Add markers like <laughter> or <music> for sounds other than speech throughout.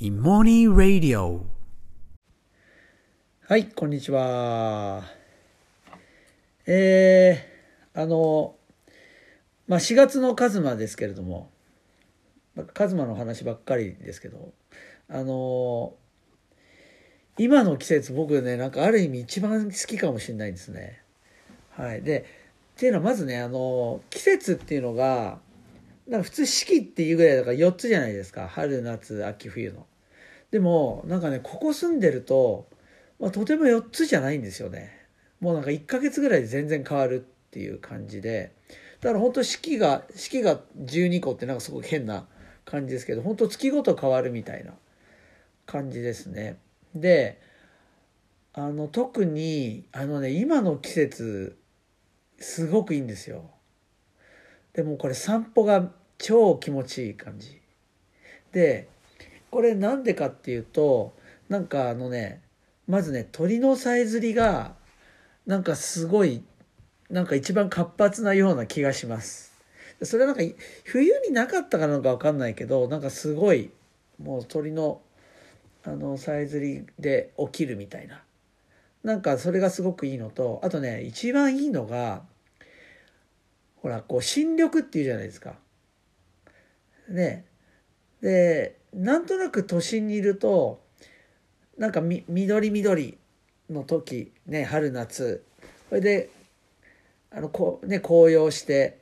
イモニーラディオはい、こんにちは。えー、あの、まあ、4月のカズマですけれども、カズマの話ばっかりですけど、あの、今の季節僕ね、なんかある意味一番好きかもしれないですね。はい。で、っていうのはまずね、あの、季節っていうのが、なんか普通四季っていうぐらいだから4つじゃないですか。春、夏、秋、冬の。でも、なんかね、ここ住んでると、まあ、とても4つじゃないんですよね。もうなんか1ヶ月ぐらいで全然変わるっていう感じで。だから本当四季が、四季が12個ってなんかすごく変な感じですけど、本当月ごと変わるみたいな感じですね。で、あの、特に、あのね、今の季節、すごくいいんですよ。でもこれ散歩が超気持ちいい感じ。で、これなんでかっていうと、なんかあのね、まずね、鳥のさえずりが、なんかすごい、なんか一番活発なような気がします。それはなんか冬になかったかなんかわかんないけど、なんかすごい、もう鳥の、あの、さえずりで起きるみたいな。なんかそれがすごくいいのと、あとね、一番いいのが、ほら、こう、新緑っていうじゃないですか。ね。で、なんとなく都心にいると、なんかみ緑緑の時、ね、春夏。それで、あの、こう、ね、紅葉して、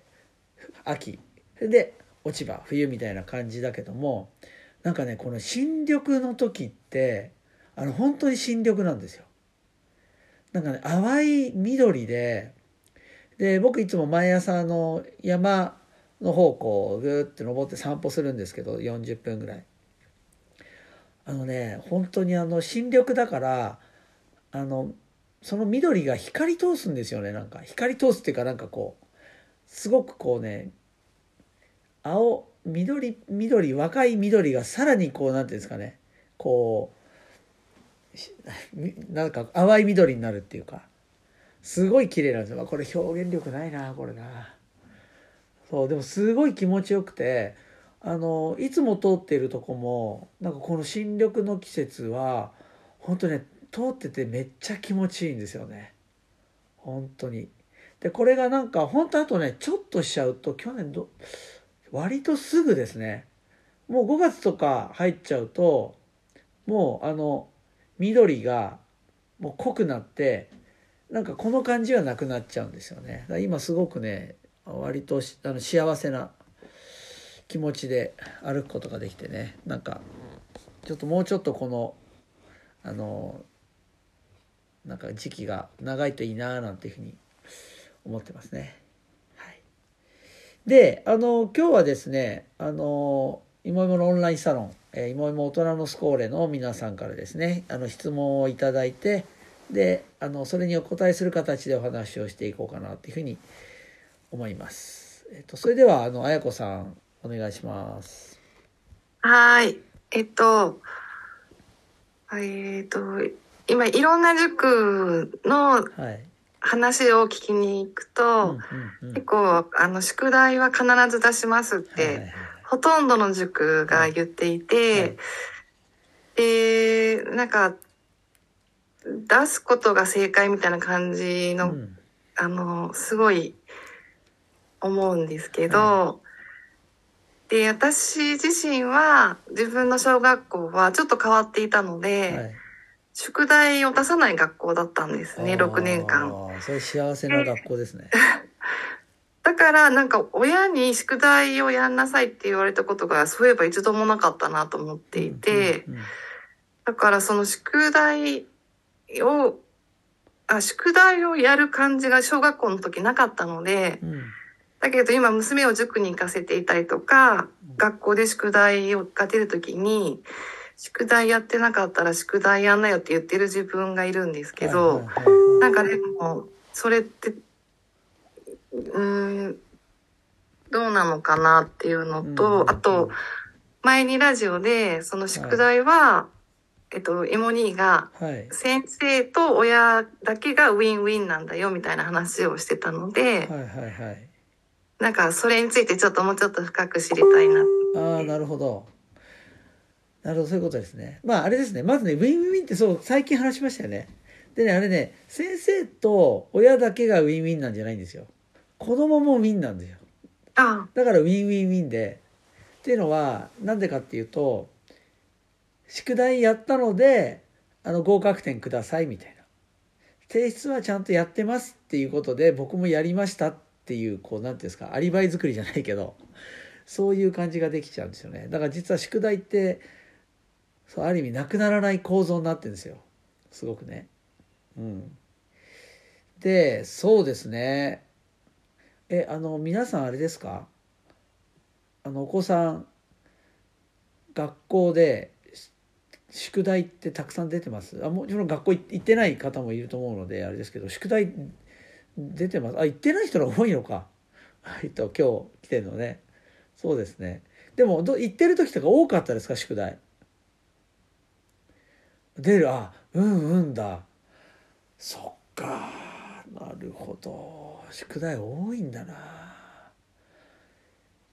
秋。それで、落ち葉、冬みたいな感じだけども、なんかね、この新緑の時って、あの、本当に新緑なんですよ。なんかね、淡い緑で、で、僕いつも毎朝の山の方こうぐーって登って散歩するんですけど、40分ぐらい。あのね、本当にあの新緑だから、あの、その緑が光通すんですよね、なんか。光通すっていうかなんかこう、すごくこうね、青、緑、緑、若い緑がさらにこう、なんていうんですかね、こう、<laughs> なんか淡い緑になるっていうか、すごい綺麗なんですよ。これ表現力ないな、これな。そう、でもすごい気持ちよくて、あの、いつも通っているとこも、なんかこの新緑の季節は、本当ね、通っててめっちゃ気持ちいいんですよね。本当に。で、これがなんか、本当あとね、ちょっとしちゃうと、去年ど、割とすぐですね。もう5月とか入っちゃうと、もうあの、緑がもう濃くなって、なんかこの感じはなくなっちゃうんですよね。今すごくね、割とあの幸せな気持ちで歩くことができてね、なんか、ちょっともうちょっとこの、あの、なんか時期が長いといいななんていうふうに思ってますね。はい。で、あの、今日はですね、あの、いもいものオンラインサロン、えー、いもいも大人のスコーレの皆さんからですね、あの、質問をいただいて、で、あの、それにお答えする形でお話をしていこうかなというふうに思います。えっと、それでは、あの、あやこさん、お願いします。はい。えっと、えっと、今いろんな塾のはい。話を聞きに行くと、結構、あの、宿題は必ず出しますって、はいはいはいほとんどの塾が言っていて、で、なんか、出すことが正解みたいな感じの、うんあの、すごい思うんですけど、はで、私自身は自分の小学校はちょっと変わっていたので、はい宿題を出さない学校だったんですね、6年間。ああ、それ幸せな学校ですね。<laughs> だからなんか親に宿題をやんなさいって言われたことがそういえば一度もなかったなと思っていて、うんうんだからその宿題を、あ、宿題をやる感じが小学校の時なかったので、うんうんだけど今娘を塾に行かせていたりとか、学校で宿題をが出るときに、宿題やってなかったら宿題やんなよって言ってる自分がいるんですけど、はいはいはい。なんかでも、それって、うーん、どうなのかなっていうのと、うん。あと、前にラジオで、その宿題は、えっと、エモニーが、はい。先生と親だけがウィンウィンなんだよみたいな話をしてたので、はいはいはい。なんかそれについてちょっともうちょっと深く知りたいな。ああ、なるほど。なるほどそういうことですねまああれですねまずねウィンウィンってそう最近話しましたよねでねあれね先生と親だけがウィンウィンなんじゃないんですよ子供もウィンなんですよあだからウィンウィンウィンでっていうのはなんでかっていうと宿題やったのであの合格点くださいみたいな。提出はちゃんとやってますっていうことで僕もやりましたっていうこうなんていうんですかアリバイ作りじゃないけどそういう感じができちゃうんですよね。だから実は宿題ってそうある意味なくならない構造になってるんですよ。すごくね。うん。でそうですね。えあの皆さんあれですか？あのお子さん学校で宿題ってたくさん出てます。あもちろん学校行ってない方もいると思うのであれですけど宿題出てます。あ行ってない人が多いのか。<laughs> えっと今日来てるのね。そうですね。でもど行ってる時とか多かったですか？宿題。出る。あうんうんだ。そっか。なるほど。宿題多いんだな。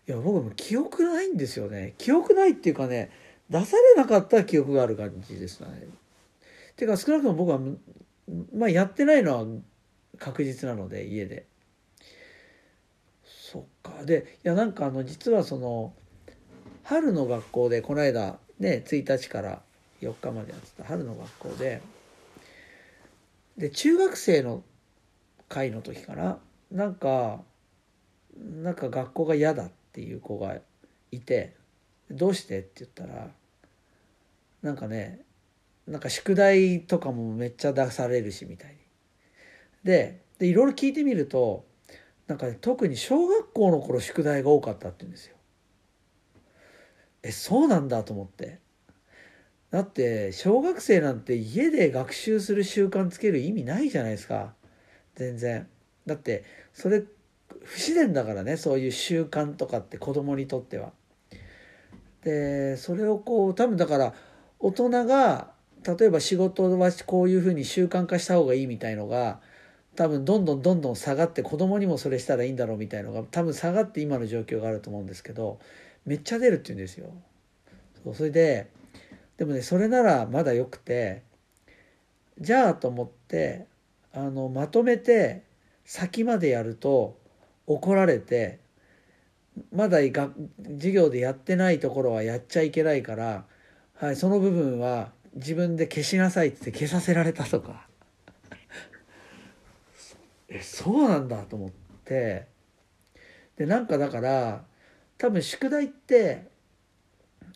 いや僕も記憶ないんですよね。記憶ないっていうかね出されなかった記憶がある感じですね。てか少なくとも僕はまあやってないのは確実なので家で。そっか。でいやなんかあの実はその春の学校でこの間ね1日から4日までやってた春の学校で。で中学生の会の時かな。なんかなんか学校が嫌だっていう子がいて「どうして?」って言ったらなんかねなんか宿題とかもめっちゃ出されるしみたいに。ででいろいろ聞いてみるとなんか、ね、特に小学校の頃宿題が多かったって言うんですよ。えそうなんだと思って。だって小学生なんて家で学習する習慣つける意味ないじゃないですか全然。だってそれ不自然だからねそういう習慣とかって子供にとっては。でそれをこう多分だから大人が例えば仕事はこういうふうに習慣化した方がいいみたいのが多分どんどんどんどん下がって子供にもそれしたらいいんだろうみたいのが多分下がって今の状況があると思うんですけどめっちゃ出るって言うんですよ。そうそれででもねそれならまだよくてじゃあと思ってあのまとめて先までやると怒られてまだが授業でやってないところはやっちゃいけないから、はい、その部分は自分で消しなさいって消させられたとか。<laughs> えそうなんだと思って。でなんかだから多分宿題って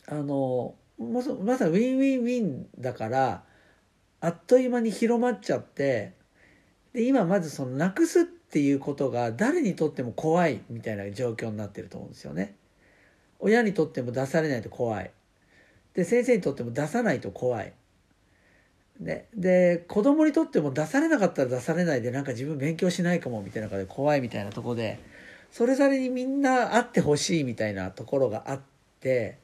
あのまさまさにウィンウィンウィンだからあっという間に広まっちゃってで今まずそのなくすってていうことが誰にとっても怖いみたいな状況になってると思うんですよね。親にとっても出されないと怖い。で先生にとっても出さないと怖い。でで子供にとっても出されなかったら出されないでなんか自分勉強しないかもみたいな中で怖いみたいなとこでそれぞれにみんなあってほしいみたいなところがあって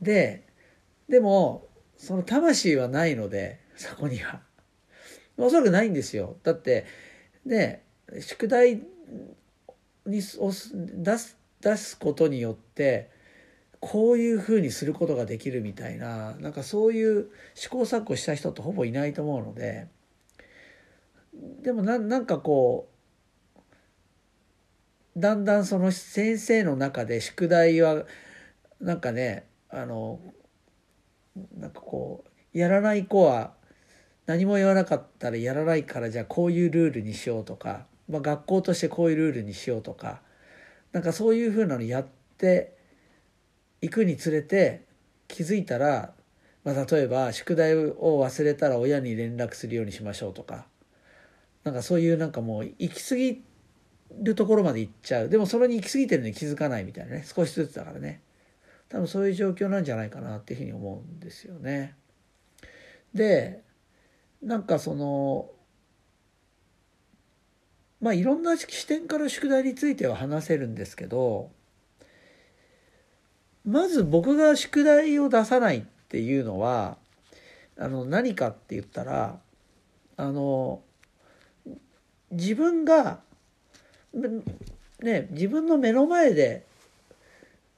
ででもその魂はないのでそこにはおそらくないんですよだってね宿題に出す出すことによってこういうふうにすることができるみたいななんかそういう試行錯誤した人ってほぼいないと思うのででもななんかこうだんだんその先生の中で宿題はなんかねあのなんかこうやらない子は何も言わなかったらやらないからじゃあこういうルールにしようとか、まあ、学校としてこういうルールにしようとかなんかそういうふうなのやっていくにつれて気づいたら、まあ、例えば宿題を忘れたら親に連絡するようにしましょうとかなんかそういうなんかもう行き過ぎるところまで行っちゃう。でもそれに行き過ぎてるのに気づかないみたいなね。少しずつだからね。多分そういう状況なんじゃないかなっていうふうに思うんですよね。でなんかそのまあいろんな視点から宿題については話せるんですけどまず僕が宿題を出さないっていうのはあの何かって言ったらあの自分がね自分の目の前で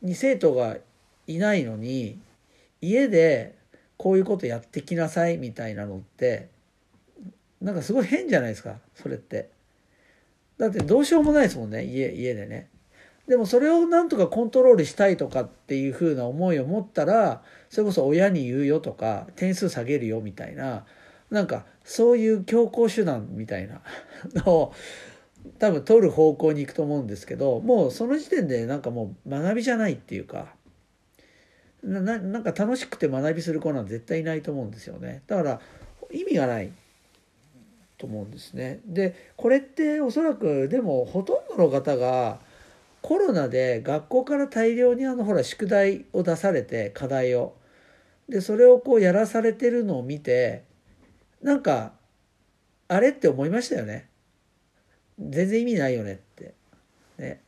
に生徒がいないのに家でこういうことやってきなさいみたいなのってなんかすごい変じゃないですかそれって。だってどうしようもないですもんね家家でね。でもそれをなんとかコントロールしたいとかっていうふうな思いを持ったらそれこそ親に言うよとか点数下げるよみたいななんかそういう強行手段みたいな <laughs> のを多分取る方向に行くと思うんですけどもうその時点でなんかもう学びじゃないっていうかななんか楽しくて学びする子なんて絶対いないと思うんですよね。だから意味がない。と思うんですね。でこれっておそらくでもほとんどの方がコロナで学校から大量にあのほら宿題を出されて課題を。でそれをこうやらされてるのを見てなんかあれって思いましたよね。全然意味ないよねって。ね。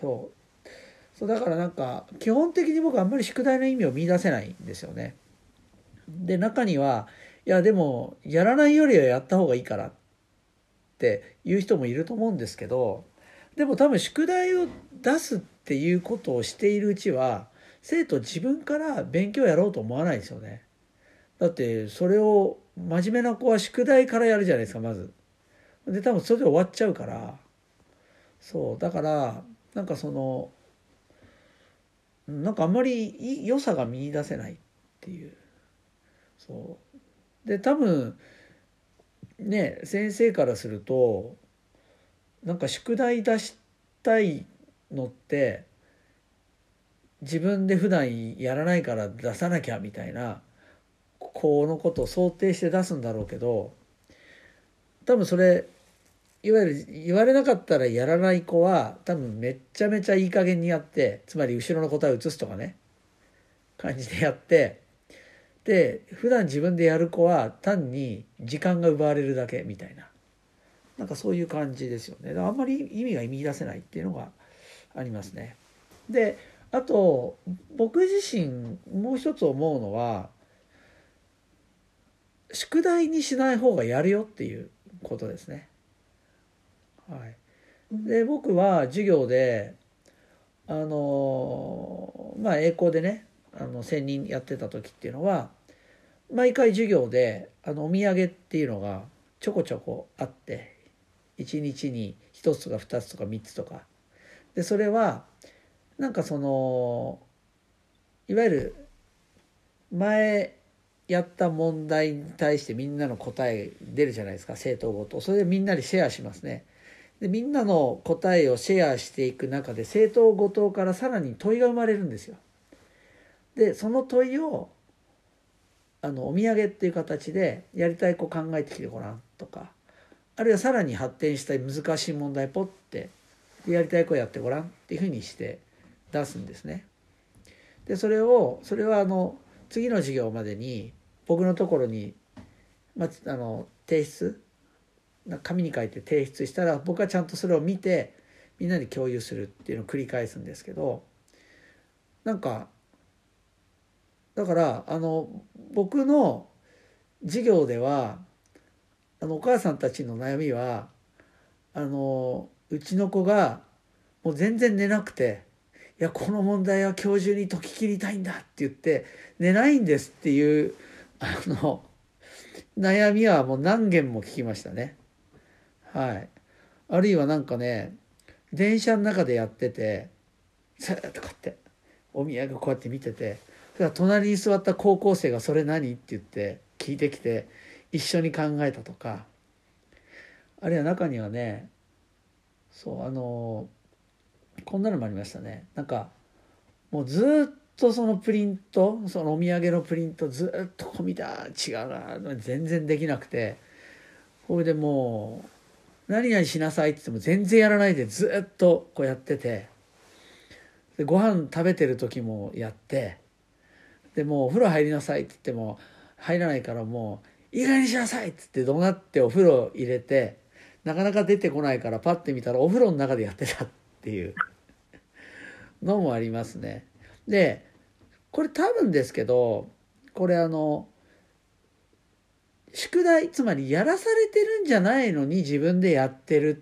そう。そうだからなんか基本的に僕あんまり宿題の意味を見出せないんですよね。で中にはいやでもやらないよりはやった方がいいからっていう人もいると思うんですけどでも多分宿題を出すっていうことをしているうちは生徒自分から勉強やろうと思わないですよね。だってそれを真面目な子は宿題からやるじゃないですかまず。で多分それで終わっちゃうから。そうだからなんかそのなんかあんまり良さが見出せないっていう。そう。で多分ね先生からするとなんか宿題出したいのって自分で普段やらないから出さなきゃみたいなこのことを想定して出すんだろうけど多分それいわゆる言われなかったらやらない子は多分めっちゃめちゃいい加減にやってつまり後ろの答えを移すとかね感じでやってで普段自分でやる子は単に時間が奪われるだけみたいななんかそういう感じですよねあんまり意味が見出せないっていうのがありますね。であと僕自身もう一つ思うのは宿題にしない方がやるよっていうことですね。はい、で僕は授業であのまあ英語でねあの専任やってた時っていうのは毎回授業であのお土産っていうのがちょこちょこあって1日に1つとか2つとか3つとか。でそれはなんかそのいわゆる前やった問題に対してみんなの答え出るじゃないですか生徒ごと。それでみんなでシェアしますね。でみんなの答えをシェアしていく中で生徒ごとからさらに問いが生まれるんですよ。でその問いをあのお土産っていう形でやりたい子考えてきてごらんとかあるいはさらに発展したい難しい問題ポッてやりたい子やってごらんっていうふうにして出すんですね。でそれをそれはあの次の授業までに僕のところに、まあ、の提出紙に書いて提出したら僕はちゃんとそれを見てみんなで共有するっていうのを繰り返すんですけどなんかだからあの僕の授業ではあのお母さんたちの悩みはあのうちの子がもう全然寝なくて「いやこの問題は今日中に解き切りたいんだ」って言って「寝ないんです」っていうあの悩みはもう何件も聞きましたね。はい。あるいはなんかね電車の中でやっててずっとこうやってお土産こうやって見ててそれは隣に座った高校生が「それ何?」って言って聞いてきて一緒に考えたとか。あるいは中にはねそうあのこんなのもありましたね。なんかもうずっとそのプリントそのお土産のプリントずっとこう見た違うな全然できなくて。これでもう何々しなさいって言っても全然やらないでずっとこうやってて。でご飯食べてる時もやって。でもうお風呂入りなさいって言っても入らないからもういい加減にしなさいっつって怒鳴ってお風呂入れてなかなか出てこないからパッて見たらお風呂の中でやってたっていうのもありますね。でこれ多分ですけどこれあの宿題つまりやらされてるんじゃないのに自分でやってる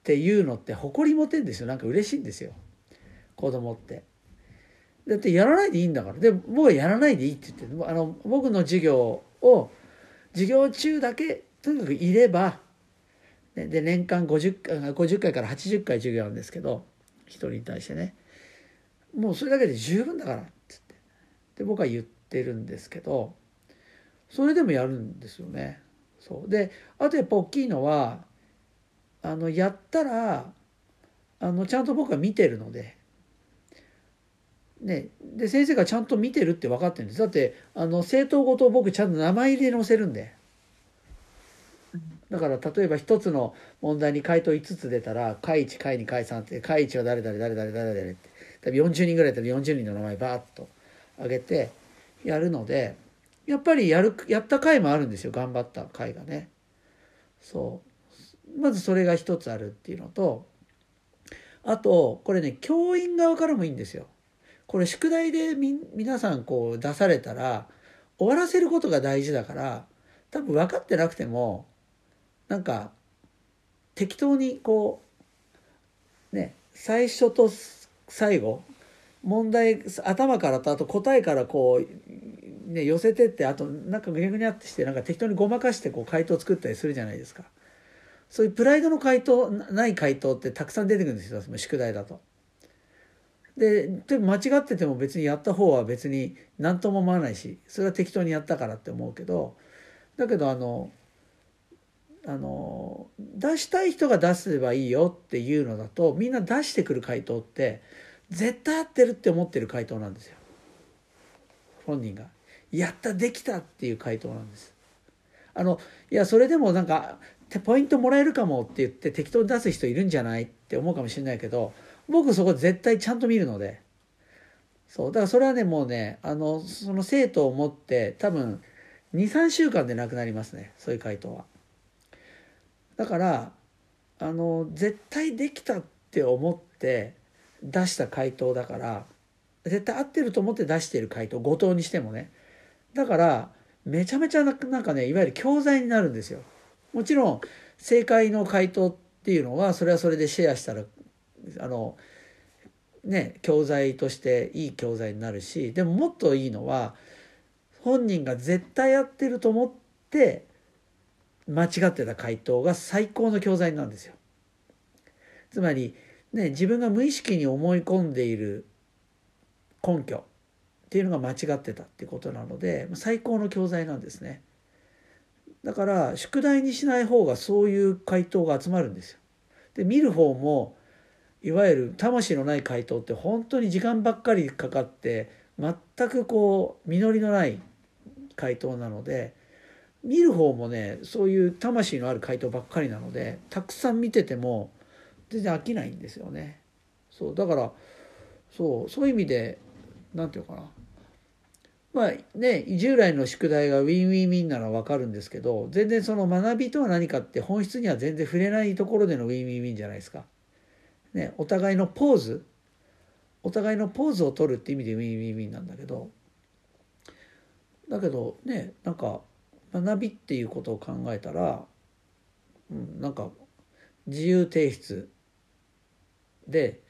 っていうのって誇り持てんですよなんか嬉しいんですよ子供って。だってやらないでいいんだから。で僕はやらないでいいって言ってあの僕の授業を授業中だけとにかくいればで年間 50, 回50回から80回授業あるんですけど一人に対してね。もうそれだけで十分だからっつって。で僕は言ってるんですけどそれでもやるんですよね。そう。であとやっぱ大きいのはあのやったらあのちゃんと僕は見てるので。ね、で先生がちゃんと見てるって分かってるんです。だってあの政党ごと僕ちゃんと名前入れ載せるんで。だから例えば一つの問題に回答5つ出たら回1回2回3って回1は誰々誰々誰々って。多分40人ぐらいだったら40人の名前バーッと上げてやるのでやっぱりやるやった回もあるんですよ。頑張った回がね。そう。まずそれが一つあるっていうのとあとこれね教員側からもいいんですよ。これ宿題でみ皆さんこう出されたら終わらせることが大事だから多分分かってなくてもなんか適当にこうね最初と最後問題頭からとあと答えからこう、ね、寄せてってあとなんかぐにゃぐにゃってしてなんか適当にごまかしてこう回答作ったりするじゃないですか。そういうプライドの回答ない回答ってたくさん出てくるんですよ宿題だと。でで間違ってても別にやった方は別に何とも思わないしそれは適当にやったからって思うけどだけどあのあの出したい人が出せばいいよっていうのだとみんな出してくる回答って絶対合ってるって思ってる回答なんですよ本人が。やったできたっていう回答なんです。あのいやそれでもなんかポイントもらえるかもって言って適当に出す人いるんじゃないって思うかもしれないけど僕そこ絶対ちゃんと見るのでそうだからそれはねもうねあのその生徒を持って多分23週間でなくなりますねそういう回答は。だからあの絶対できたって思って出した回答だから絶対合ってると思って出している回答後藤にしてもねだからめちゃめちゃなんかねいわゆる教材になるんですよ。もちろん正解の回答っていうのはそれはそれでシェアしたらあのね教材としていい教材になるしでももっといいのは本人が絶対やってると思って間違ってた回答が最高の教材なんですよ。つまり、ね、自分が無意識に思い込んでいる根拠っていうのが間違ってたっていうことなので最高の教材なんですね。だから宿題にしない方がそういう回答が集まるんですよ。で見る方もいわゆる魂のない回答って本当に時間ばっかりかかって全くこう実りのない回答なので見る方もねそういう魂のある回答ばっかりなのでたくさん見てても全然飽きないんですよね。そうだからそうそういう意味で何て言うかなまあね従来の宿題がウィンウィンウィンなら分かるんですけど全然その学びとは何かって本質には全然触れないところでのウィンウィンウィンじゃないですか。ねお互いのポーズお互いのポーズを取るって意味でウィンウィンウィンなんだけどだけどねなんか学びっていうことを考えたら、うん、なんか自由提出で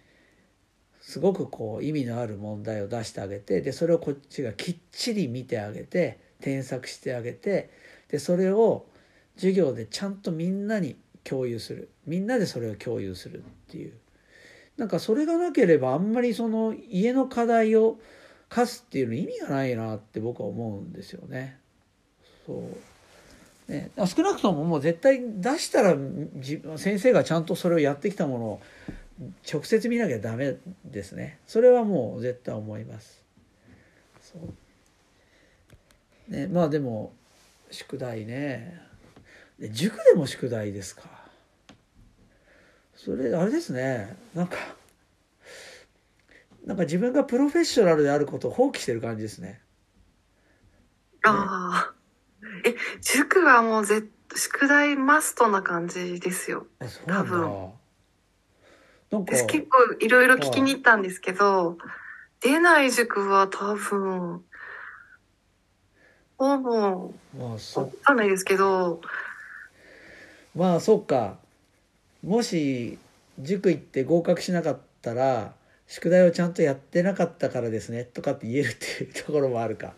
すごくこう意味のある問題を出してあげてでそれをこっちがきっちり見てあげて添削してあげてでそれを授業でちゃんとみんなに共有する。みんなでそれを共有するっていう。なんかそれがなければあんまりその家の課題を課すっていうの意味がないなって僕は思うんですよね。そう。ね、少なくとももう絶対出したら先生がちゃんとそれをやってきたものを直接見なきゃダメですね。それはもう絶対思います。そう。ねまあでも宿題ね。塾でも宿題ですか。それあれですねなんかなんか自分がプロフェッショナルであることを放棄してる感じですねああえ、塾はもうぜ宿題マストな感じですよ。多分。なんか私結構いろいろ聞きに行ったんですけど、出ない塾は多分、ほぼ、まわかんないですけど。まあ、そっか。もし、塾行って合格しなかったら、宿題をちゃんとやってなかったからですねとかって言えるっていうところもあるか。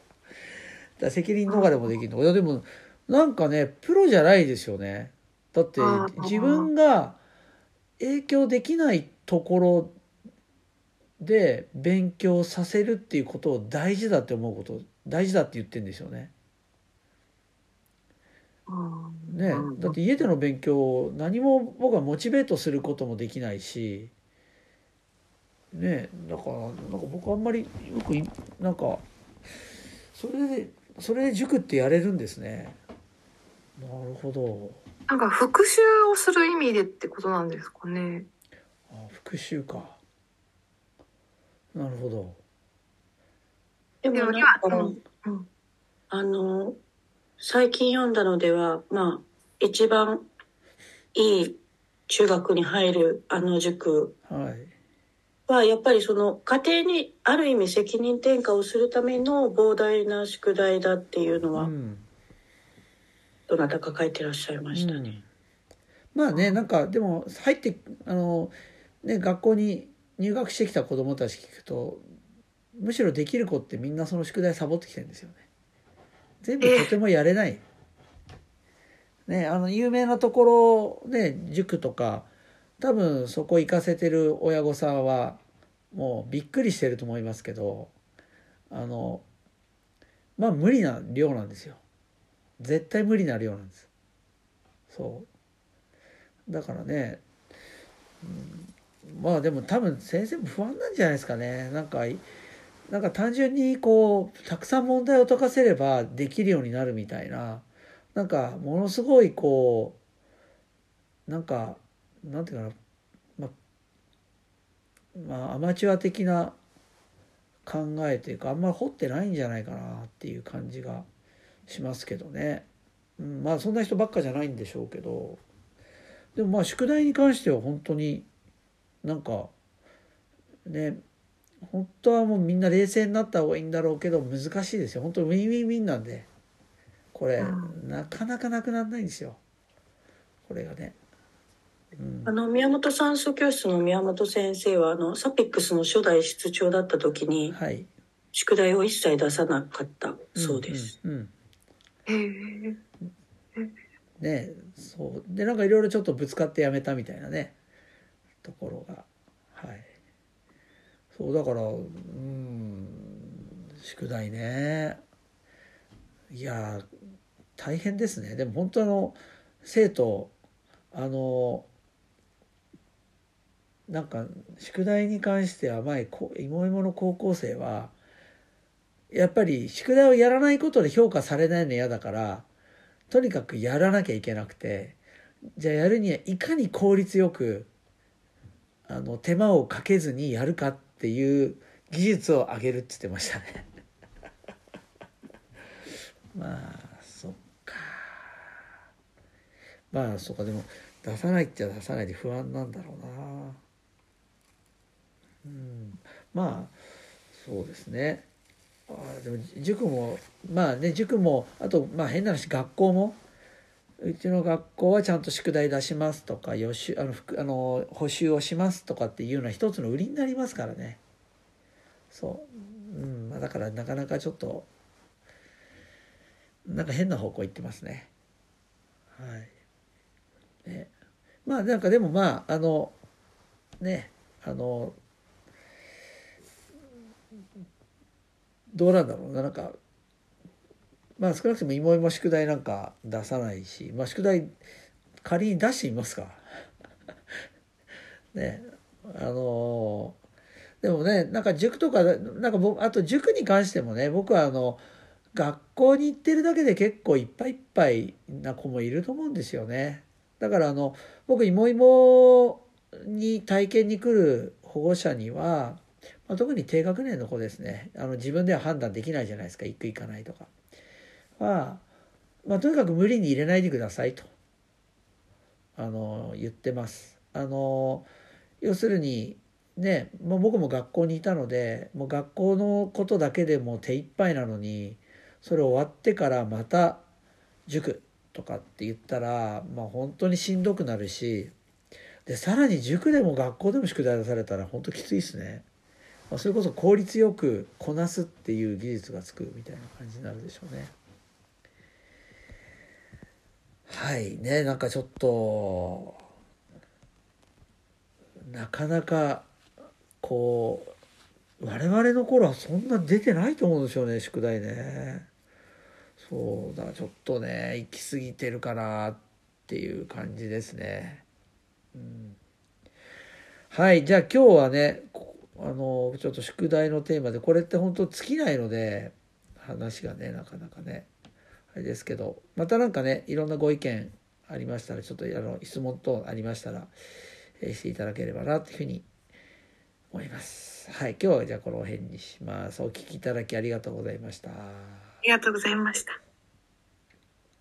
だ責任逃れもできるの。いやでもなんかねプロじゃないですよね。だって自分が影響できないところで勉強させるっていうことを大事だって思うこと大事だって言ってんですよね。ねだって家での勉強何も僕はモチベートすることもできないしねだからなんか僕あんまりよくなんかそれでそれで塾ってやれるんですね。なるほど。なんか復習をする意味でってことなんですかね。あ復習か。なるほど。でもなんか、うん、あの最近読んだのではまあ一番いい中学に入るあの塾はやっぱりその家庭にある意味責任転嫁をするための膨大な宿題だっていうのは、どなたか書いてらっしゃいましたね。うん、まあねなんかでも入ってあの、ね、学校に入学してきた子どもたち聞くとむしろできる子ってみんなその宿題サボってきてるんですよね。全部とてもやれない。ね、あの有名なところね塾とか多分そこ行かせてる親御さんはもうびっくりしてると思いますけどあのまあ無理な量なんですよ。絶対無理な量なんです。そう。だからね、うん、まあでも多分先生も不安なんじゃないですかね。なんかなんか単純にこうたくさん問題を解かせればできるようになるみたいななんかものすごいこうなんかなんていうかな、ままあ、アマチュア的な考えというかあんまり掘ってないんじゃないかなっていう感じがしますけどね、うん、まあそんな人ばっかじゃないんでしょうけど。でもまあ宿題に関しては本当になんかね本当はもうみんな冷静になった方がいいんだろうけど難しいですよ。本当にウィンウィンウィンなんで。これ、うん、なかなかなくならないんですよ。これがね。あの宮本算数教室の宮本先生はあのサピックスの初代室長だった時に、はい、宿題を一切出さなかったそうです。うんうんうん、ねそう。でなんかいろいろちょっとぶつかってやめたみたいなねところがはいそうだからうん宿題ね。いや大変ですね。でも本当あの生徒あのなんか宿題に関しては前芋芋の高校生はやっぱり宿題をやらないことで評価されないの嫌だからとにかくやらなきゃいけなくてじゃあやるにはいかに効率よくあの手間をかけずにやるかっていう技術を上げるって言ってましたね。<laughs> まあそっか。まあそっか。でも出さないっちゃ出さないで不安なんだろうな。うん、まあそうですね。あでも塾もまあね塾もあとまあ変な話学校もうちの学校はちゃんと宿題出しますとか予習あのあの補習をしますとかっていうのは一つの売りになりますからね。そう、うんまあ、だからなかなかちょっとなんか変な方向行ってますね。はい。ね。まあなんかでもまああのねあのどうなんだろうな。なんかまあ少なくとも芋芋宿題なんか出さないし、まあ、宿題仮に出してみますか。<laughs> ね。あのでもねなんか塾とかなんか僕あと塾に関してもね僕はあの学校に行ってるだけで結構いっぱいいっぱいな子もいると思うんですよね。だからあの僕芋芋に体験に来る保護者にはまあ、特に低学年の子ですね。あの自分では判断できないじゃないですか。行く行かないとか。は、まあ、とにかく無理に入れないでくださいとあの言ってます。あの要するにねもう僕も学校にいたのでもう学校のことだけでも手一杯なのにそれ終わってからまた塾とかって言ったら、まあ、本当にしんどくなるしでさらに塾でも学校でも宿題出されたら本当きついですね。まあ、それこそ効率よくこなすっていう技術がつくみたいな感じになるでしょうね。はいねなんかちょっとなかなかこう我々の頃はそんな出てないと思うんですよね宿題ね。そうだちょっとね行き過ぎてるかなっていう感じですね。うん、はいじゃあ今日はねあのちょっと宿題のテーマでこれって本当尽きないので話がねなかなかねあれですけどまた何かねいろんなご意見ありましたらちょっとあの質問等ありましたら、えー、していただければなというふうに思います。はい、今日はじゃあこの辺にします。お聞きいただきありがとうございました。ありがとうございました。